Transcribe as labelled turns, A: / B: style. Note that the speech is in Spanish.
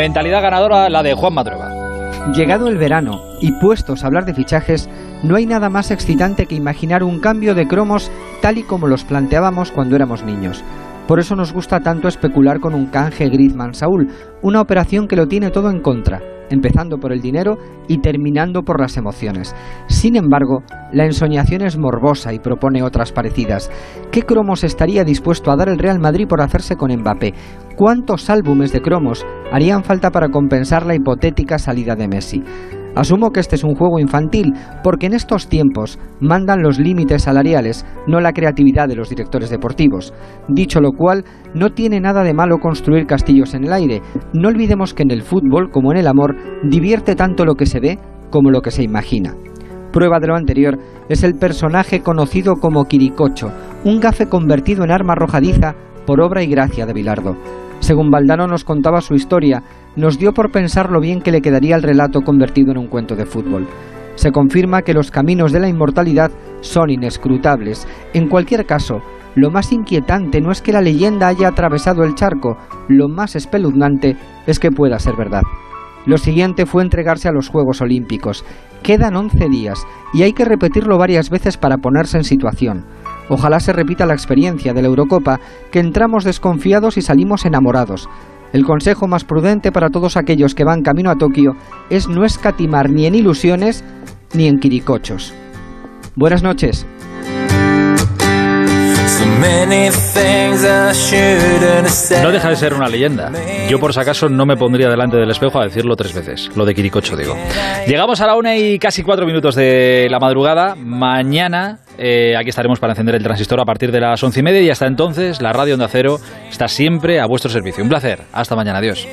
A: Mentalidad ganadora la de Juan Madruga.
B: Llegado el verano y puestos a hablar de fichajes, no hay nada más excitante que imaginar un cambio de cromos tal y como los planteábamos cuando éramos niños. Por eso nos gusta tanto especular con un canje Griezmann-Saúl, una operación que lo tiene todo en contra, empezando por el dinero y terminando por las emociones. Sin embargo, la ensoñación es morbosa y propone otras parecidas. ¿Qué cromos estaría dispuesto a dar el Real Madrid por hacerse con Mbappé? ¿Cuántos álbumes de cromos harían falta para compensar la hipotética salida de Messi? Asumo que este es un juego infantil, porque en estos tiempos mandan los límites salariales, no la creatividad de los directores deportivos. Dicho lo cual, no tiene nada de malo construir castillos en el aire. No olvidemos que en el fútbol, como en el amor, divierte tanto lo que se ve como lo que se imagina. Prueba de lo anterior es el personaje conocido como Quiricocho, un gafe convertido en arma arrojadiza por obra y gracia de Bilardo. Según Valdano nos contaba su historia, nos dio por pensar lo bien que le quedaría el relato convertido en un cuento de fútbol. Se confirma que los caminos de la inmortalidad son inescrutables. En cualquier caso, lo más inquietante no es que la leyenda haya atravesado el charco, lo más espeluznante es que pueda ser verdad. Lo siguiente fue entregarse a los Juegos Olímpicos. Quedan 11 días y hay que repetirlo varias veces para ponerse en situación. Ojalá se repita la experiencia de la Eurocopa, que entramos desconfiados y salimos enamorados. El consejo más prudente para todos aquellos que van camino a Tokio es no escatimar ni en ilusiones ni en quiricochos. Buenas noches.
A: No deja de ser una leyenda. Yo por si acaso no me pondría delante del espejo a decirlo tres veces. Lo de Quiricocho digo. Llegamos a la una y casi cuatro minutos de la madrugada. Mañana eh, aquí estaremos para encender el transistor a partir de las once y media y hasta entonces la radio Onda Cero está siempre a vuestro servicio. Un placer. Hasta mañana. Adiós.